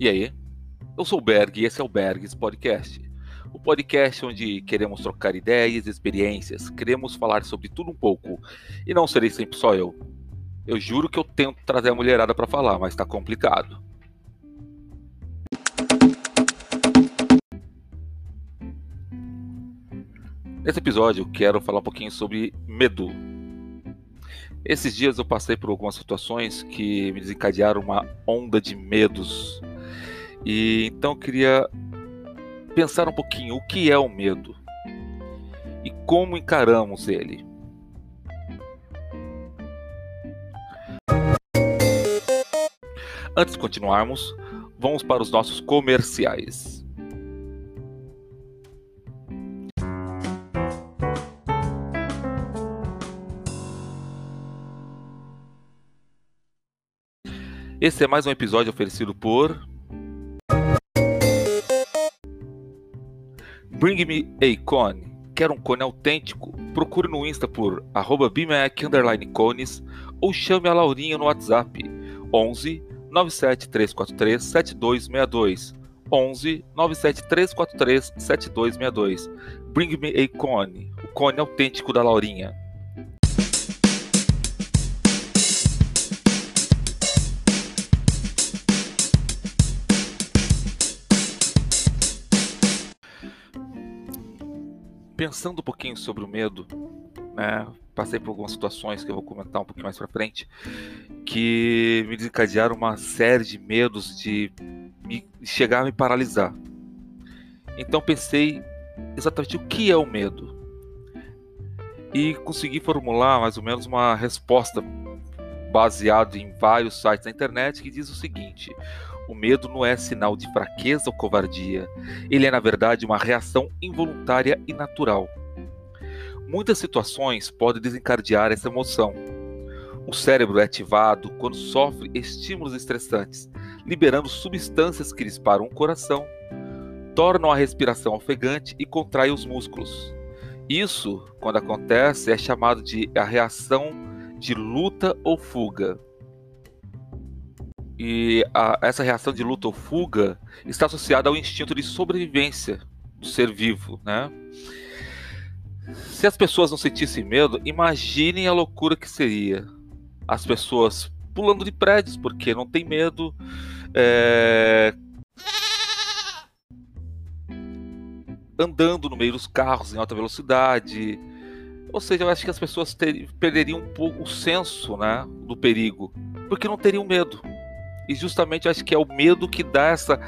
E aí? Eu sou o Berg e esse é o Bergs Podcast. O podcast onde queremos trocar ideias experiências, queremos falar sobre tudo um pouco. E não serei sempre só eu. Eu juro que eu tento trazer a mulherada para falar, mas tá complicado. Nesse episódio eu quero falar um pouquinho sobre medo. Esses dias eu passei por algumas situações que me desencadearam uma onda de medos. E então eu queria pensar um pouquinho o que é o medo e como encaramos ele. Antes de continuarmos, vamos para os nossos comerciais. Esse é mais um episódio oferecido por Bring Me a Cone. Quer um cone autêntico? Procure no Insta por @bmac_cones ou chame a Laurinha no WhatsApp 11 97343 7262 11 97343 7262. Bring Me a Cone, o cone autêntico da Laurinha. Pensando um pouquinho sobre o medo, né, passei por algumas situações que eu vou comentar um pouquinho mais para frente, que me desencadearam uma série de medos de me, chegar a me paralisar. Então pensei exatamente o que é o medo e consegui formular mais ou menos uma resposta baseado em vários sites da internet que diz o seguinte: o medo não é sinal de fraqueza ou covardia. Ele é, na verdade, uma reação involuntária e natural. Muitas situações podem desencadear essa emoção. O cérebro é ativado quando sofre estímulos estressantes, liberando substâncias que disparam o coração, tornam a respiração ofegante e contraem os músculos. Isso, quando acontece, é chamado de a reação de luta ou fuga. E a, essa reação de luta ou fuga está associada ao instinto de sobrevivência do ser vivo, né? Se as pessoas não sentissem medo, imaginem a loucura que seria. As pessoas pulando de prédios porque não tem medo, é... andando no meio dos carros em alta velocidade. Ou seja, eu acho que as pessoas ter... perderiam um pouco o senso né, do perigo, porque não teriam medo. E justamente acho que é o medo que dá essa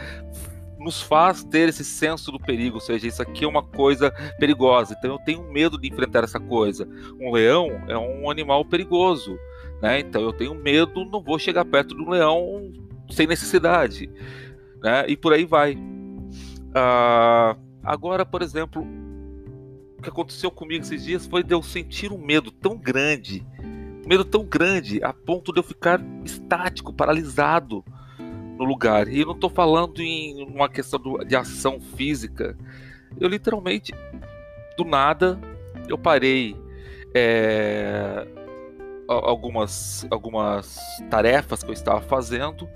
nos faz ter esse senso do perigo, ou seja, isso aqui é uma coisa perigosa, então eu tenho medo de enfrentar essa coisa. Um leão é um animal perigoso, né? Então eu tenho medo, não vou chegar perto de um leão sem necessidade, né? E por aí vai. Ah, agora, por exemplo, o que aconteceu comigo esses dias foi de eu sentir um medo tão grande medo tão grande a ponto de eu ficar estático, paralisado no lugar. E eu não estou falando em uma questão de ação física. Eu literalmente, do nada, eu parei é, algumas, algumas tarefas que eu estava fazendo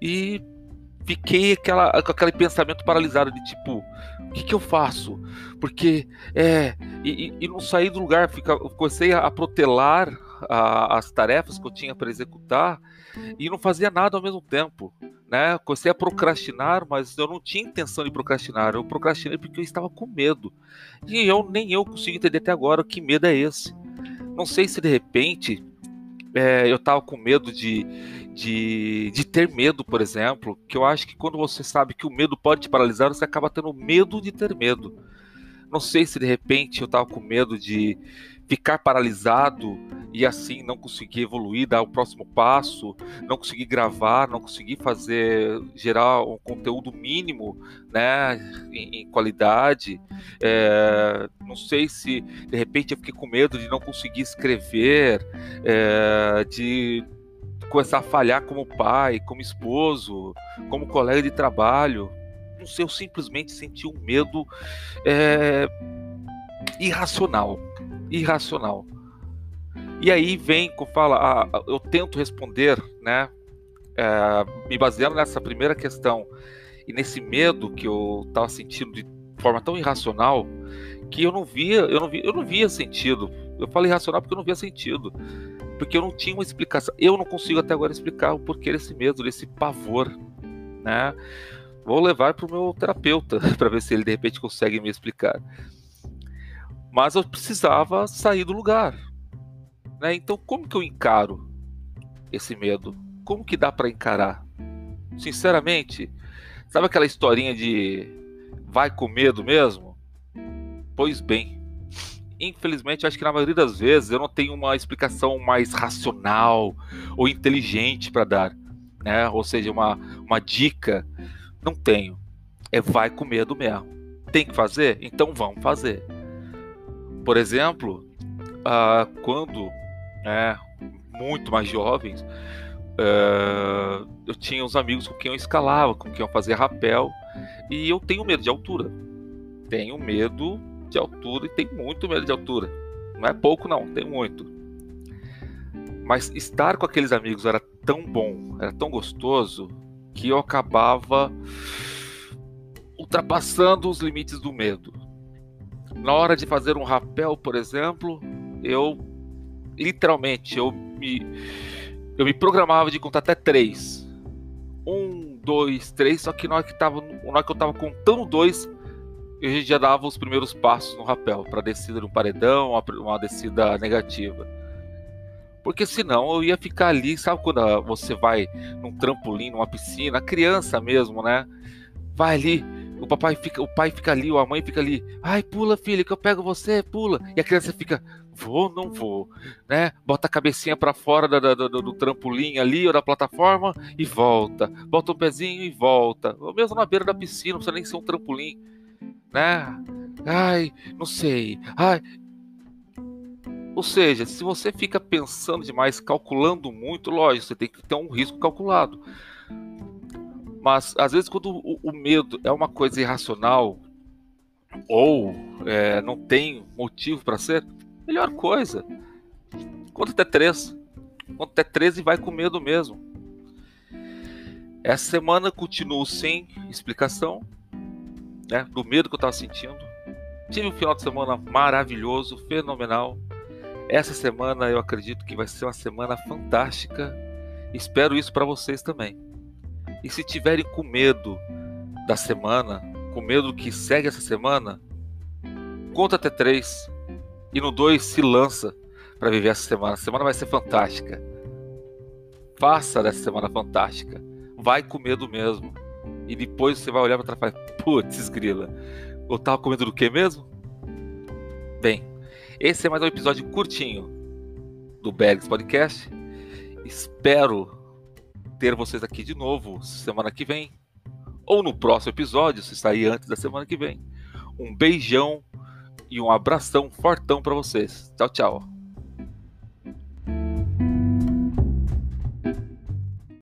e fiquei aquela, com aquele pensamento paralisado de tipo, o que, que eu faço? Porque é. E, e, não saí do lugar, fica, comecei a protelar a, as tarefas que eu tinha para executar e não fazia nada ao mesmo tempo. Né? Comecei a procrastinar, mas eu não tinha intenção de procrastinar. Eu procrastinei porque eu estava com medo. E eu nem eu consigo entender até agora que medo é esse. Não sei se de repente é, eu estava com medo de, de, de ter medo, por exemplo. Que eu acho que quando você sabe que o medo pode te paralisar, você acaba tendo medo de ter medo. Não sei se de repente eu estava com medo de ficar paralisado e assim não conseguir evoluir, dar o próximo passo, não conseguir gravar, não conseguir fazer gerar um conteúdo mínimo, né, em, em qualidade. É, não sei se de repente eu fiquei com medo de não conseguir escrever, é, de começar a falhar como pai, como esposo, como colega de trabalho. Não sei, eu simplesmente senti um medo é, irracional irracional. E aí vem, fala, a, a, eu tento responder, né, é, me baseando nessa primeira questão e nesse medo que eu estava sentindo de forma tão irracional que eu não via, eu não via, eu não via sentido. Eu falei irracional porque eu não via sentido. Porque eu não tinha uma explicação. Eu não consigo até agora explicar o porquê desse medo, desse pavor, né? Vou levar para o meu terapeuta para ver se ele de repente consegue me explicar. Mas eu precisava sair do lugar, né? Então como que eu encaro esse medo? Como que dá para encarar? Sinceramente, sabe aquela historinha de vai com medo mesmo? Pois bem, infelizmente, acho que na maioria das vezes eu não tenho uma explicação mais racional ou inteligente para dar, né? Ou seja, uma, uma dica. Não tenho. É vai com medo mesmo. Tem que fazer? Então vamos fazer. Por exemplo, uh, quando é, muito mais jovens, uh, eu tinha uns amigos com quem eu escalava, com quem eu fazia rapel, e eu tenho medo de altura. Tenho medo de altura e tenho muito medo de altura. Não é pouco, não, tem muito. Mas estar com aqueles amigos era tão bom, era tão gostoso, que eu acabava ultrapassando os limites do medo. Na hora de fazer um rapel, por exemplo, eu literalmente eu me eu me programava de contar até três. Um, dois, três. Só que na hora que, tava, na hora que eu tava contando dois, eu já dava os primeiros passos no rapel para descida de um paredão, uma, uma descida negativa. Porque senão eu ia ficar ali, sabe quando você vai num trampolim, numa piscina, criança mesmo, né? Vai ali, o papai fica, o pai fica ali, ou a mãe fica ali. Ai, pula, filho, que eu pego você, pula. E a criança fica, vou, não vou, né? Bota a cabecinha para fora do, do, trampolim ali ou da plataforma e volta. Bota o pezinho e volta. Ou mesmo na beira da piscina, não precisa nem ser um trampolim, né? Ai, não sei. Ai. Ou seja, se você fica pensando demais, calculando muito, lógico, você tem que ter um risco calculado. Mas às vezes quando o, o medo é uma coisa irracional ou é, não tem motivo para ser, melhor coisa. Conta até três. Conta até três e vai com medo mesmo. Essa semana continuo sem explicação, né, do medo que eu estava sentindo. Tive um final de semana maravilhoso, fenomenal. Essa semana eu acredito que vai ser uma semana fantástica. Espero isso para vocês também. E se tiverem com medo da semana, com medo do que segue essa semana, conta até três. E no dois se lança para viver essa semana. A semana vai ser fantástica. Faça dessa semana fantástica. Vai com medo mesmo. E depois você vai olhar para trás e falar: putz, grila. Eu tava com medo do que mesmo? Bem, esse é mais um episódio curtinho do Bergs Podcast. Espero ter vocês aqui de novo semana que vem, ou no próximo episódio, se sair antes da semana que vem. Um beijão e um abração fortão para vocês. Tchau, tchau.